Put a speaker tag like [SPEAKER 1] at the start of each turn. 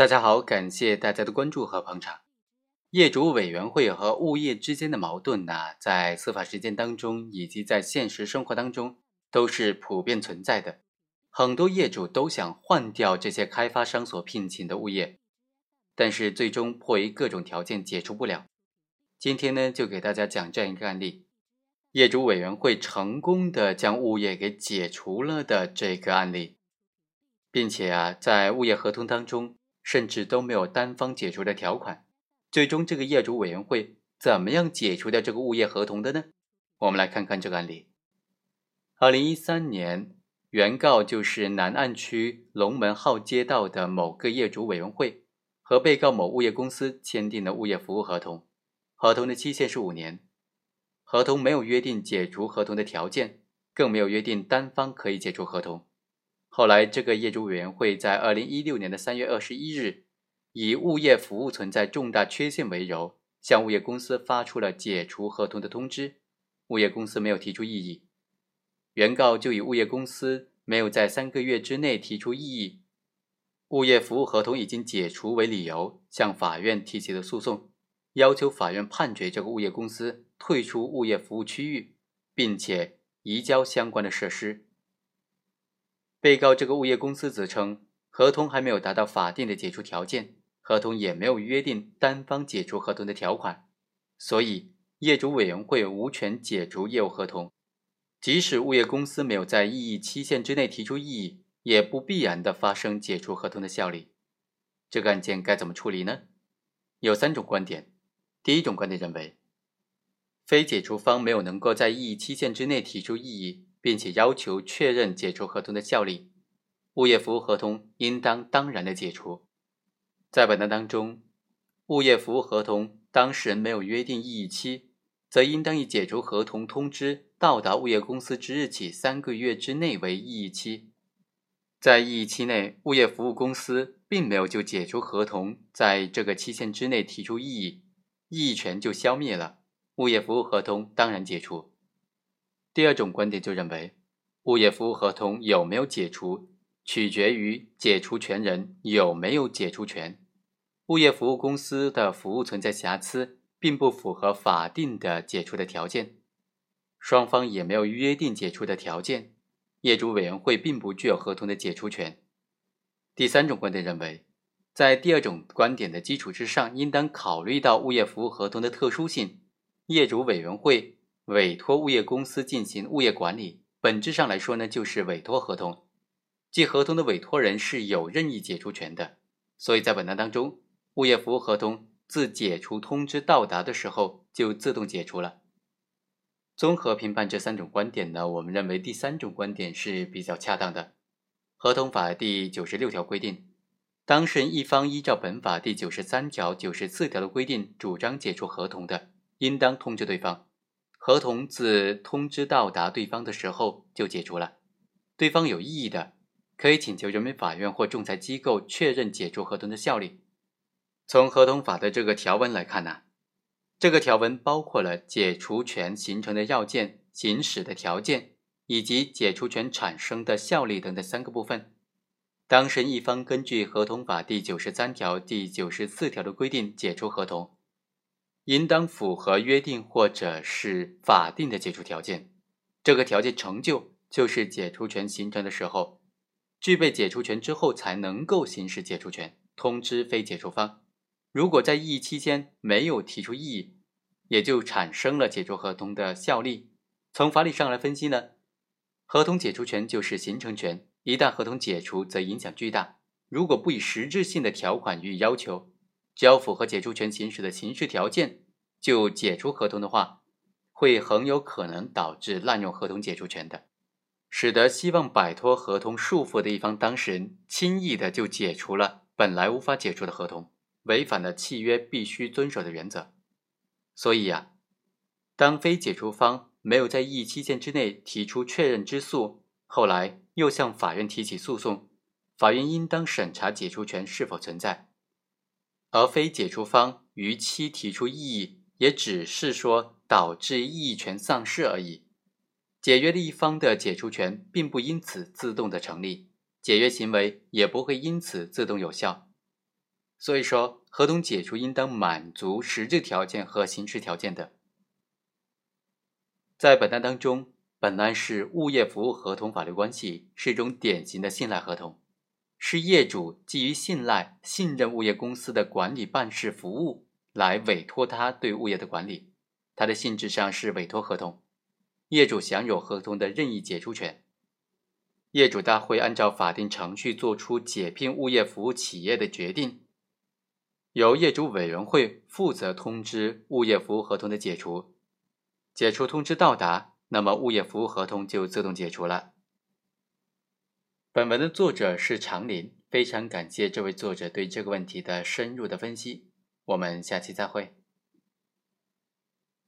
[SPEAKER 1] 大家好，感谢大家的关注和捧场。业主委员会和物业之间的矛盾呢，在司法实践当中以及在现实生活当中都是普遍存在的。很多业主都想换掉这些开发商所聘请的物业，但是最终迫于各种条件解除不了。今天呢，就给大家讲这样一个案例：业主委员会成功的将物业给解除了的这个案例，并且啊，在物业合同当中。甚至都没有单方解除的条款，最终这个业主委员会怎么样解除掉这个物业合同的呢？我们来看看这个案例。二零一三年，原告就是南岸区龙门号街道的某个业主委员会和被告某物业公司签订了物业服务合同，合同的期限是五年，合同没有约定解除合同的条件，更没有约定单方可以解除合同。后来，这个业主委员会在二零一六年的三月二十一日，以物业服务存在重大缺陷为由，向物业公司发出了解除合同的通知。物业公司没有提出异议，原告就以物业公司没有在三个月之内提出异议，物业服务合同已经解除为理由，向法院提起了诉讼，要求法院判决这个物业公司退出物业服务区域，并且移交相关的设施。被告这个物业公司则称，合同还没有达到法定的解除条件，合同也没有约定单方解除合同的条款，所以业主委员会无权解除业务合同。即使物业公司没有在异议期限之内提出异议，也不必然的发生解除合同的效力。这个案件该怎么处理呢？有三种观点。第一种观点认为，非解除方没有能够在异议期限之内提出异议。并且要求确认解除合同的效力，物业服务合同应当当然的解除。在本案当中，物业服务合同当事人没有约定异议期，则应当以解除合同通知到达物业公司之日起三个月之内为异议期。在异议期内，物业服务公司并没有就解除合同在这个期限之内提出异议，异议权就消灭了，物业服务合同当然解除。第二种观点就认为，物业服务合同有没有解除，取决于解除权人有没有解除权。物业服务公司的服务存在瑕疵，并不符合法定的解除的条件，双方也没有约定解除的条件，业主委员会并不具有合同的解除权。第三种观点认为，在第二种观点的基础之上，应当考虑到物业服务合同的特殊性，业主委员会。委托物业公司进行物业管理，本质上来说呢，就是委托合同，即合同的委托人是有任意解除权的。所以在本案当中，物业服务合同自解除通知到达的时候就自动解除了。综合评判这三种观点呢，我们认为第三种观点是比较恰当的。合同法第九十六条规定，当事人一方依照本法第九十三条、九十四条的规定主张解除合同的，应当通知对方。合同自通知到达对方的时候就解除了，对方有异议的，可以请求人民法院或仲裁机构确认解除合同的效力。从合同法的这个条文来看呢，这个条文包括了解除权形成的要件、行使的条件以及解除权产生的效力等的三个部分。当事人一方根据合同法第九十三条、第九十四条的规定解除合同。应当符合约定或者是法定的解除条件，这个条件成就就是解除权形成的时候，具备解除权之后才能够行使解除权，通知非解除方。如果在异议期间没有提出异议，也就产生了解除合同的效力。从法理上来分析呢，合同解除权就是形成权，一旦合同解除，则影响巨大。如果不以实质性的条款予以要求。只要符合解除权行使的形式条件，就解除合同的话，会很有可能导致滥用合同解除权的，使得希望摆脱合同束缚的一方当事人轻易的就解除了本来无法解除的合同，违反了契约必须遵守的原则。所以呀，当非解除方没有在异议期限之内提出确认之诉，后来又向法院提起诉讼，法院应当审查解除权是否存在。而非解除方逾期提出异议，也只是说导致异议权丧失而已。解约的一方的解除权并不因此自动的成立，解约行为也不会因此自动有效。所以说，合同解除应当满足实质条件和形式条件的。在本案当中，本案是物业服务合同法律关系，是一种典型的信赖合同，是业主基于信赖、信任物业公司的管理办事服务，来委托他对物业的管理。它的性质上是委托合同，业主享有合同的任意解除权。业主大会按照法定程序作出解聘物业服务企业的决定。由业主委员会负责通知物业服务合同的解除，解除通知到达，那么物业服务合同就自动解除了。本文的作者是常林，非常感谢这位作者对这个问题的深入的分析。我们下期再会。